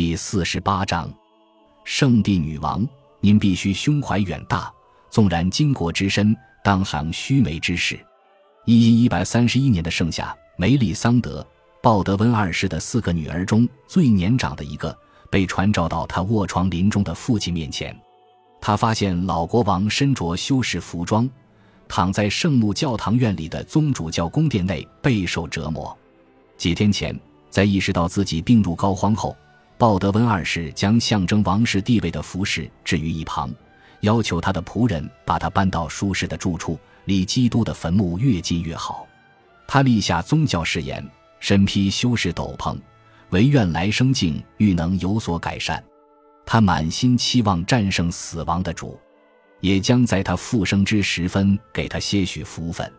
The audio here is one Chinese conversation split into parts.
第四十八章，圣地女王，您必须胸怀远大，纵然巾帼之身，当行须眉之事。一一一百三十一年的盛夏，梅丽桑德·鲍德温二世的四个女儿中最年长的一个，被传召到他卧床临终的父亲面前。他发现老国王身着修士服装，躺在圣母教堂院里的宗主教宫殿内，备受折磨。几天前，在意识到自己病入膏肓后，鲍德温二世将象征王室地位的服饰置于一旁，要求他的仆人把他搬到舒适的住处。离基督的坟墓越近越好。他立下宗教誓言，身披修士斗篷，唯愿来生境欲能有所改善。他满心期望战胜死亡的主，也将在他复生之时分给他些许福分。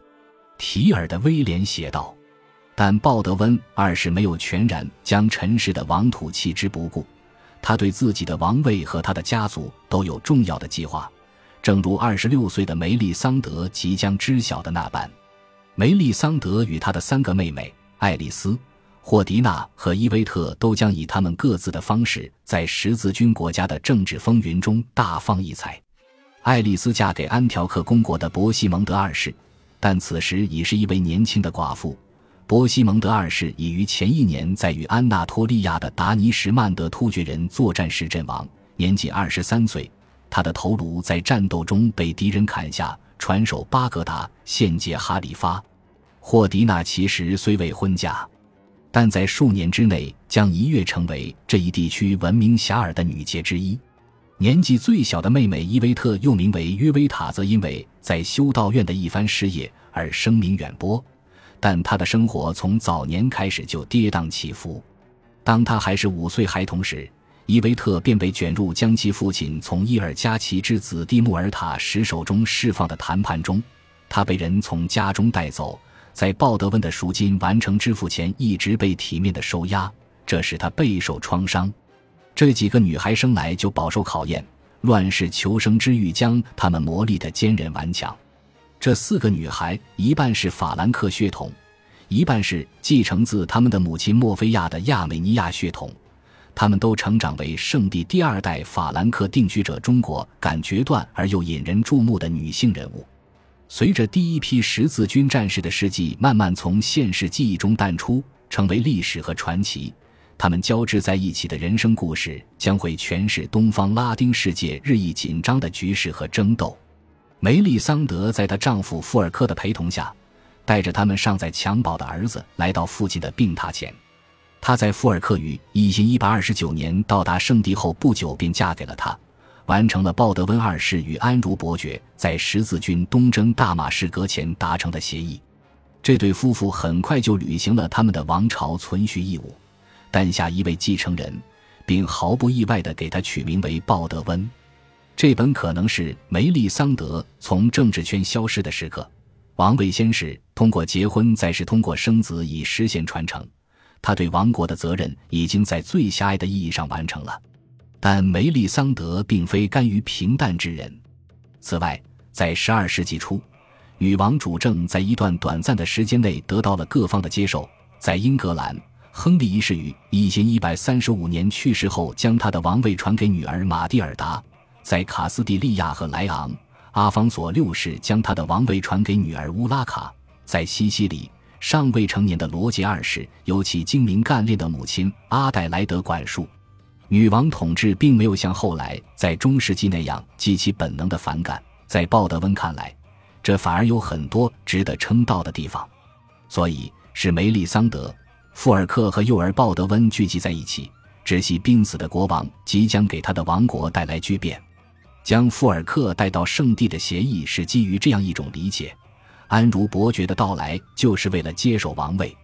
提尔的威廉写道。但鲍德温二世没有全然将尘世的王土弃之不顾，他对自己的王位和他的家族都有重要的计划。正如二十六岁的梅丽桑德即将知晓的那般，梅丽桑德与她的三个妹妹爱丽丝、霍迪娜和伊维特都将以他们各自的方式在十字军国家的政治风云中大放异彩。爱丽丝嫁给安条克公国的伯西蒙德二世，但此时已是一位年轻的寡妇。波西蒙德二世已于前一年在与安纳托利亚的达尼什曼德突厥人作战时阵亡，年仅二十三岁。他的头颅在战斗中被敌人砍下，传首巴格达献祭哈里发。霍迪娜其实虽未婚嫁，但在数年之内将一跃成为这一地区闻名遐迩的女杰之一。年纪最小的妹妹伊维特又名为约维塔，则因为在修道院的一番事业而声名远播，但她的生活从早年开始就跌宕起伏。当她还是五岁孩童时，伊维特便被卷入将其父亲从伊尔加奇之子蒂穆尔塔什手中释放的谈判中，他被人从家中带走，在鲍德温的赎金完成支付前一直被体面的收押，这使他备受创伤。这几个女孩生来就饱受考验，乱世求生之欲将她们磨砺得坚韧顽强。这四个女孩一半是法兰克血统，一半是继承自他们的母亲莫菲亚的亚美尼亚血统。他们都成长为圣地第二代法兰克定居者，中国感决断而又引人注目的女性人物。随着第一批十字军战士的事迹慢慢从现实记忆中淡出，成为历史和传奇，他们交织在一起的人生故事将会诠释东方拉丁世界日益紧张的局势和争斗。梅丽桑德在她丈夫富尔克的陪同下，带着他们尚在襁褓的儿子来到父亲的病榻前。她在富尔克于一千一百二十九年到达圣地后不久便嫁给了他，完成了鲍德温二世与安茹伯爵在十字军东征大马士革前达成的协议。这对夫妇很快就履行了他们的王朝存续义务，诞下一位继承人，并毫不意外地给他取名为鲍德温。这本可能是梅丽桑德从政治圈消失的时刻。王位先是通过结婚，再是通过生子以实现传承。他对王国的责任已经在最狭隘的意义上完成了，但梅丽桑德并非甘于平淡之人。此外，在十二世纪初，女王主政在一段短暂的时间内得到了各方的接受。在英格兰，亨利一世于一千一百三十五年去世后，将他的王位传给女儿玛蒂尔达；在卡斯蒂利亚和莱昂，阿方索六世将他的王位传给女儿乌拉卡；在西西里。尚未成年的罗杰二世由其精明干练的母亲阿黛莱德管束，女王统治并没有像后来在中世纪那样激起本能的反感。在鲍德温看来，这反而有很多值得称道的地方。所以，是梅丽桑德、富尔克和幼儿鲍德温聚集在一起，直系濒死的国王即将给他的王国带来巨变。将富尔克带到圣地的协议是基于这样一种理解。安茹伯爵的到来就是为了接手王位，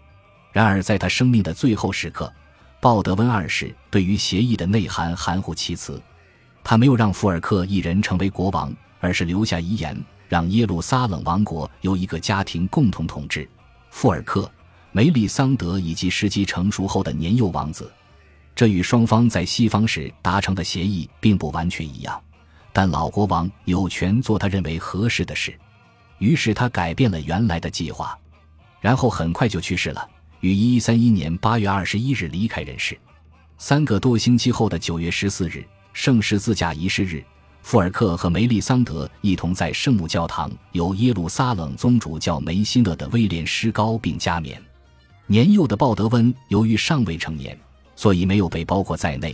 然而在他生命的最后时刻，鲍德温二世对于协议的内涵含糊其辞。他没有让富尔克一人成为国王，而是留下遗言，让耶路撒冷王国由一个家庭共同统治。富尔克、梅里桑德以及时机成熟后的年幼王子，这与双方在西方时达成的协议并不完全一样，但老国王有权做他认为合适的事。于是他改变了原来的计划，然后很快就去世了，于一一三一年八月二十一日离开人世。三个多星期后的九月十四日，圣十字架仪式日，富尔克和梅利桑德一同在圣母教堂由耶路撒冷宗主教梅辛勒的威廉施膏并加冕。年幼的鲍德温由于尚未成年，所以没有被包括在内。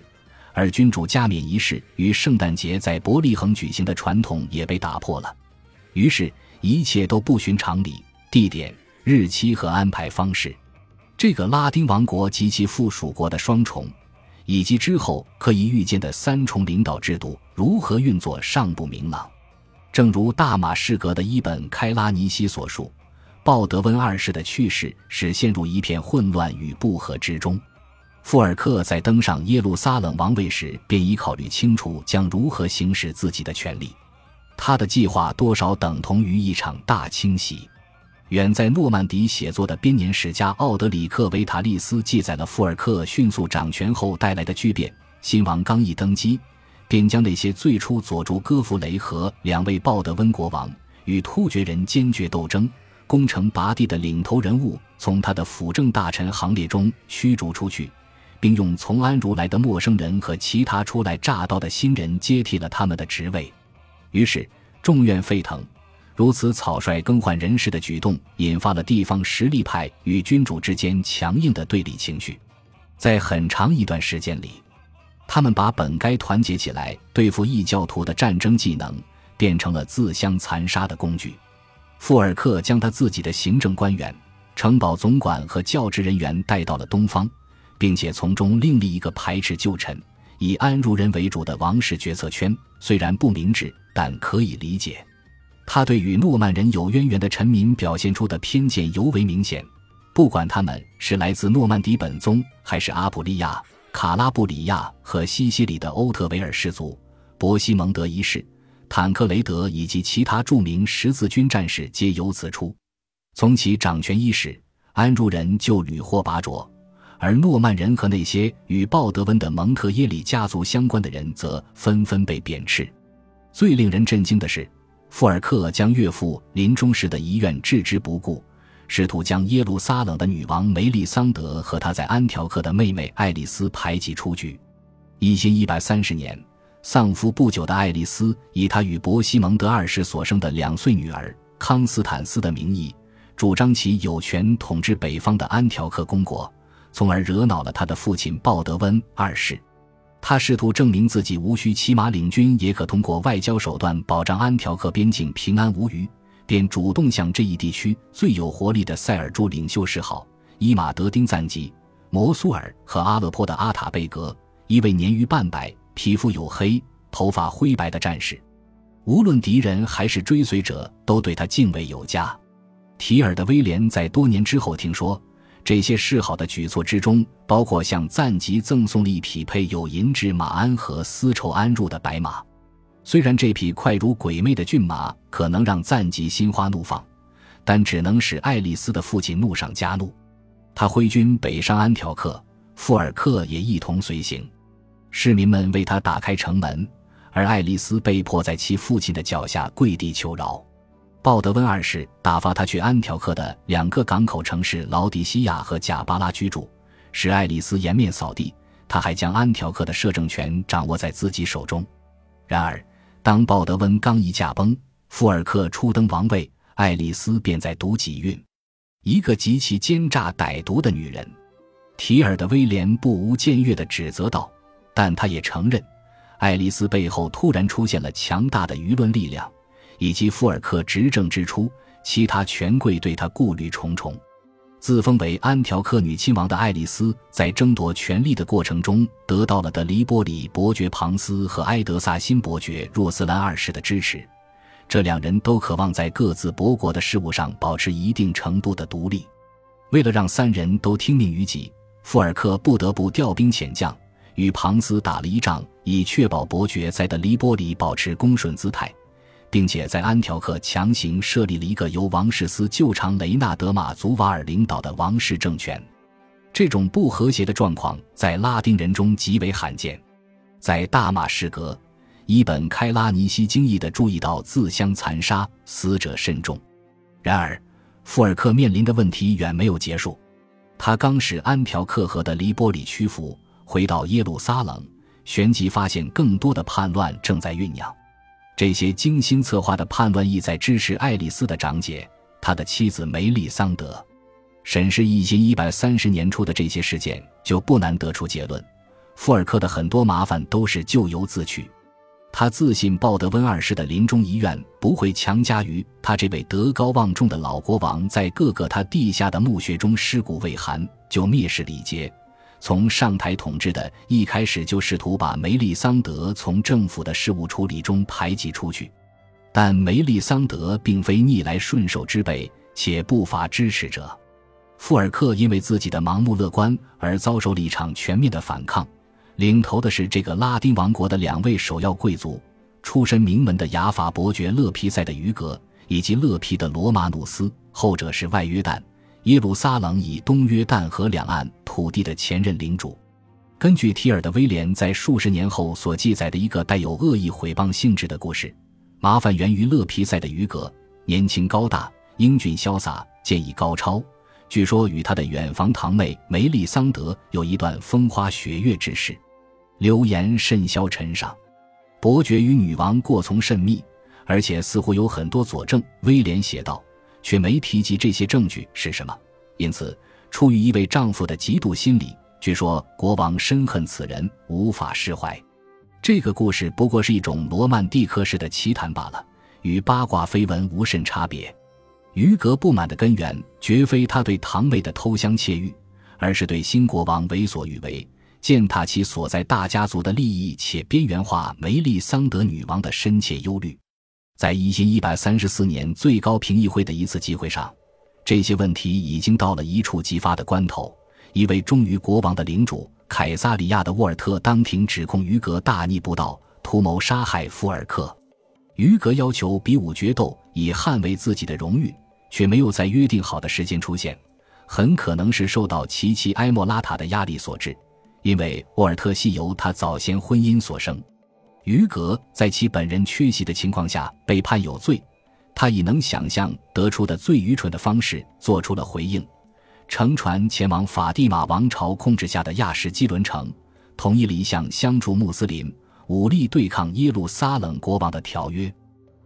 而君主加冕仪式与圣诞节在伯利恒举行的传统也被打破了，于是，一切都不循常理。地点、日期和安排方式，这个拉丁王国及其附属国的双重，以及之后可以预见的三重领导制度如何运作尚不明朗。正如大马士革的伊本·开拉尼西所述，鲍德温二世的去世使陷入一片混乱与不和之中。富尔克在登上耶路撒冷王位时，便已考虑清楚将如何行使自己的权利。他的计划多少等同于一场大清洗。远在诺曼底写作的编年史家奥德里克·维塔利斯记载了富尔克迅速掌权后带来的巨变。新王刚一登基，便将那些最初佐助戈弗雷和两位鲍德温国王与突厥人坚决斗争、攻城拔地的领头人物从他的辅政大臣行列中驱逐出去。并用从安如来的陌生人和其他初来乍到的新人接替了他们的职位，于是众怨沸腾。如此草率更换人事的举动，引发了地方实力派与君主之间强硬的对立情绪。在很长一段时间里，他们把本该团结起来对付异教徒的战争技能，变成了自相残杀的工具。富尔克将他自己的行政官员、城堡总管和教职人员带到了东方。并且从中另立一个排斥旧臣、以安如人为主的王室决策圈，虽然不明智，但可以理解。他对与诺曼人有渊源的臣民表现出的偏见尤为明显，不管他们是来自诺曼底本宗，还是阿普利亚、卡拉布里亚和西西里的欧特维尔氏族、伯西蒙德一世、坦克雷德以及其他著名十字军战士，皆由此出。从其掌权伊始，安如人就屡获拔擢。而诺曼人和那些与鲍德温的蒙特耶里家族相关的人则纷纷被贬斥。最令人震惊的是，富尔克将岳父临终时的遗愿置之不顾，试图将耶路撒冷的女王梅丽桑德和她在安条克的妹妹爱丽丝排挤出局。一千一百三十年，丧夫不久的爱丽丝以她与伯西蒙德二世所生的两岁女儿康斯坦斯的名义，主张其有权统治北方的安条克公国。从而惹恼了他的父亲鲍德温二世，他试图证明自己无需骑马领军，也可通过外交手段保障安条克边境平安无虞，便主动向这一地区最有活力的塞尔柱领袖示好——伊马德丁赞吉、摩苏尔和阿勒颇的阿塔贝格，一位年逾半百、皮肤黝黑、头发灰白的战士。无论敌人还是追随者，都对他敬畏有加。提尔的威廉在多年之后听说。这些示好的举措之中，包括向赞吉赠送了一匹配有银质马鞍和丝绸鞍褥的白马。虽然这匹快如鬼魅的骏马可能让赞吉心花怒放，但只能使爱丽丝的父亲怒上加怒。他挥军北上安条克，富尔克也一同随行。市民们为他打开城门，而爱丽丝被迫在其父亲的脚下跪地求饶。鲍德温二世打发他去安条克的两个港口城市劳迪西亚和贾巴拉居住，使爱丽丝颜面扫地。他还将安条克的摄政权掌握在自己手中。然而，当鲍德温刚一驾崩，富尔克初登王位，爱丽丝便在读己运，一个极其奸诈歹毒的女人。提尔的威廉不无僭越地指责道，但他也承认，爱丽丝背后突然出现了强大的舆论力量。以及富尔克执政之初，其他权贵对他顾虑重重。自封为安条克女亲王的爱丽丝，在争夺权力的过程中，得到了德黎波里伯爵庞斯和埃德萨辛伯爵若斯兰二世的支持。这两人都渴望在各自伯国的事务上保持一定程度的独立。为了让三人都听命于己，富尔克不得不调兵遣将，与庞斯打了一仗，以确保伯爵在德黎波里保持恭顺姿态。并且在安条克强行设立了一个由王室司旧长雷纳德马祖瓦尔领导的王室政权，这种不和谐的状况在拉丁人中极为罕见。在大马士革，伊本开拉尼西惊异地注意到自相残杀，死者甚众。然而，富尔克面临的问题远没有结束。他刚使安条克河的黎波里屈服，回到耶路撒冷，旋即发现更多的叛乱正在酝酿。这些精心策划的叛乱意在支持爱丽丝的长姐，他的妻子梅丽桑德。审视一千一百三十年初的这些事件，就不难得出结论：富尔克的很多麻烦都是咎由自取。他自信鲍德温二世的临终遗愿不会强加于他这位德高望重的老国王，在各个他地下的墓穴中尸骨未寒就蔑视礼节，从上台统治的一开始就试图把梅利桑德从政府的事务处理中排挤出去。但梅利桑德并非逆来顺受之辈，且不乏支持者。富尔克因为自己的盲目乐观而遭受了一场全面的反抗。领头的是这个拉丁王国的两位首要贵族，出身名门的雅法伯爵勒皮塞的余格，以及勒皮的罗马努斯，后者是外约旦耶路撒冷以东约旦河两岸土地的前任领主。根据提尔的威廉在数十年后所记载的一个带有恶意毁谤性质的故事，麻烦源于勒皮塞的余格，年轻高大，英俊潇洒，剑艺高超，据说与他的远房堂妹梅丽桑德有一段风花雪月之事。流言甚嚣尘上，伯爵与女王过从甚密，而且似乎有很多佐证。威廉写道，却没提及这些证据是什么。因此，出于一位丈夫的嫉妒心理，据说国王深恨此人，无法释怀。这个故事不过是一种罗曼蒂克式的奇谈罢了，与八卦绯闻无甚差别。余格不满的根源，绝非他对堂妹的偷香窃玉，而是对新国王为所欲为。践踏其所在大家族的利益，且边缘化梅丽桑德女王的深切忧虑，在一千一百三十四年最高评议会的一次集会上，这些问题已经到了一触即发的关头。一位忠于国王的领主凯撒里亚的沃尔特当庭指控于格大逆不道，图谋杀害福尔克。于格要求比武决斗，以捍卫自己的荣誉，却没有在约定好的时间出现，很可能是受到其妻埃莫拉塔的压力所致。因为沃尔特系由他早先婚姻所生，于格在其本人缺席的情况下被判有罪，他以能想象得出的最愚蠢的方式做出了回应，乘船前往法蒂玛王朝控制下的亚什基伦城，同意了一项相助穆斯林、武力对抗耶路撒冷国王的条约。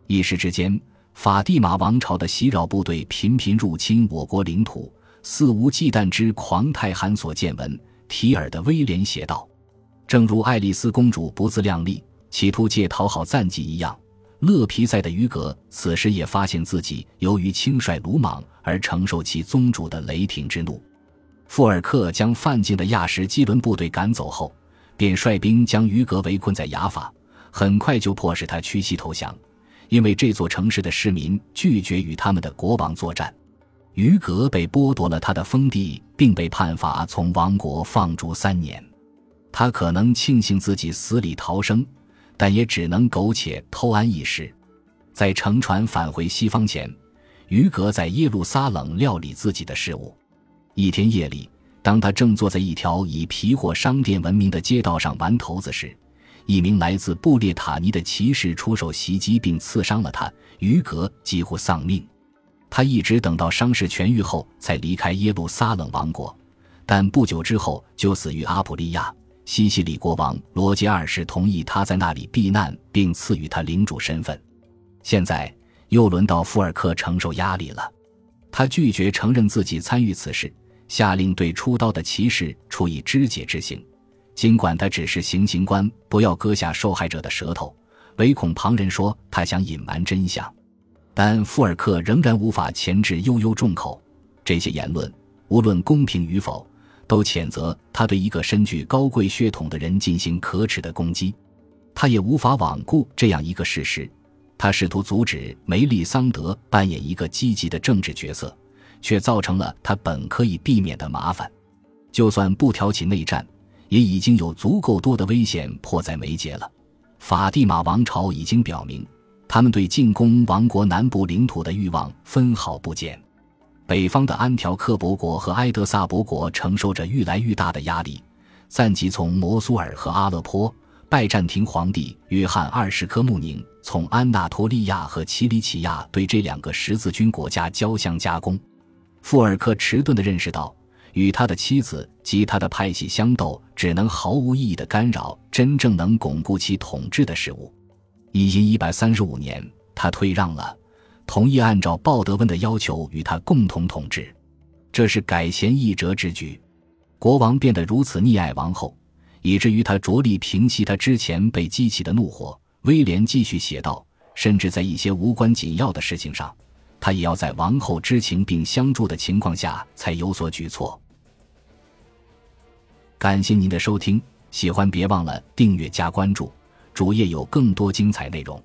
一时之间，法蒂玛王朝的袭扰部队频频入侵我国领土，肆无忌惮之狂态罕所见闻。提尔的威廉写道：“正如爱丽丝公主不自量力，企图借讨好赞济一样，勒皮塞的于格此时也发现自己由于轻率鲁莽而承受其宗主的雷霆之怒。富尔克将犯境的亚什基伦部队赶走后，便率兵将于格围困在雅法，很快就迫使他屈膝投降，因为这座城市的市民拒绝与他们的国王作战。”于格被剥夺了他的封地，并被判罚从王国放逐三年。他可能庆幸自己死里逃生，但也只能苟且偷安一时。在乘船返回西方前，于格在耶路撒冷料理自己的事务。一天夜里，当他正坐在一条以皮货商店闻名的街道上玩骰子时，一名来自布列塔尼的骑士出手袭击并刺伤了他，于格几乎丧命。他一直等到伤势痊愈后才离开耶路撒冷王国，但不久之后就死于阿普利亚。西西里国王罗杰二世同意他在那里避难，并赐予他领主身份。现在又轮到富尔克承受压力了。他拒绝承认自己参与此事，下令对出刀的骑士处以肢解之刑。尽管他只是行刑官，不要割下受害者的舌头，唯恐旁人说他想隐瞒真相。但富尔克仍然无法钳制悠悠众口，这些言论无论公平与否，都谴责他对一个身具高贵血统的人进行可耻的攻击。他也无法罔顾这样一个事实：他试图阻止梅丽桑德扮演一个积极的政治角色，却造成了他本可以避免的麻烦。就算不挑起内战，也已经有足够多的危险迫在眉睫了。法蒂玛王朝已经表明。他们对进攻王国南部领土的欲望分毫不减，北方的安条克伯国和埃德萨伯国承受着愈来愈大的压力。赞吉从摩苏尔和阿勒颇，拜占庭皇帝约翰二世科穆宁从安纳托利亚和奇里乞亚对这两个十字军国家交相加攻。富尔克迟钝地认识到，与他的妻子及他的派系相斗，只能毫无意义的干扰真正能巩固其统治的事物。一因一百三十五年，他退让了，同意按照鲍德温的要求与他共同统治，这是改弦易辙之举。国王变得如此溺爱王后，以至于他着力平息他之前被激起的怒火。威廉继续写道：“甚至在一些无关紧要的事情上，他也要在王后知情并相助的情况下才有所举措。”感谢您的收听，喜欢别忘了订阅加关注，主页有更多精彩内容。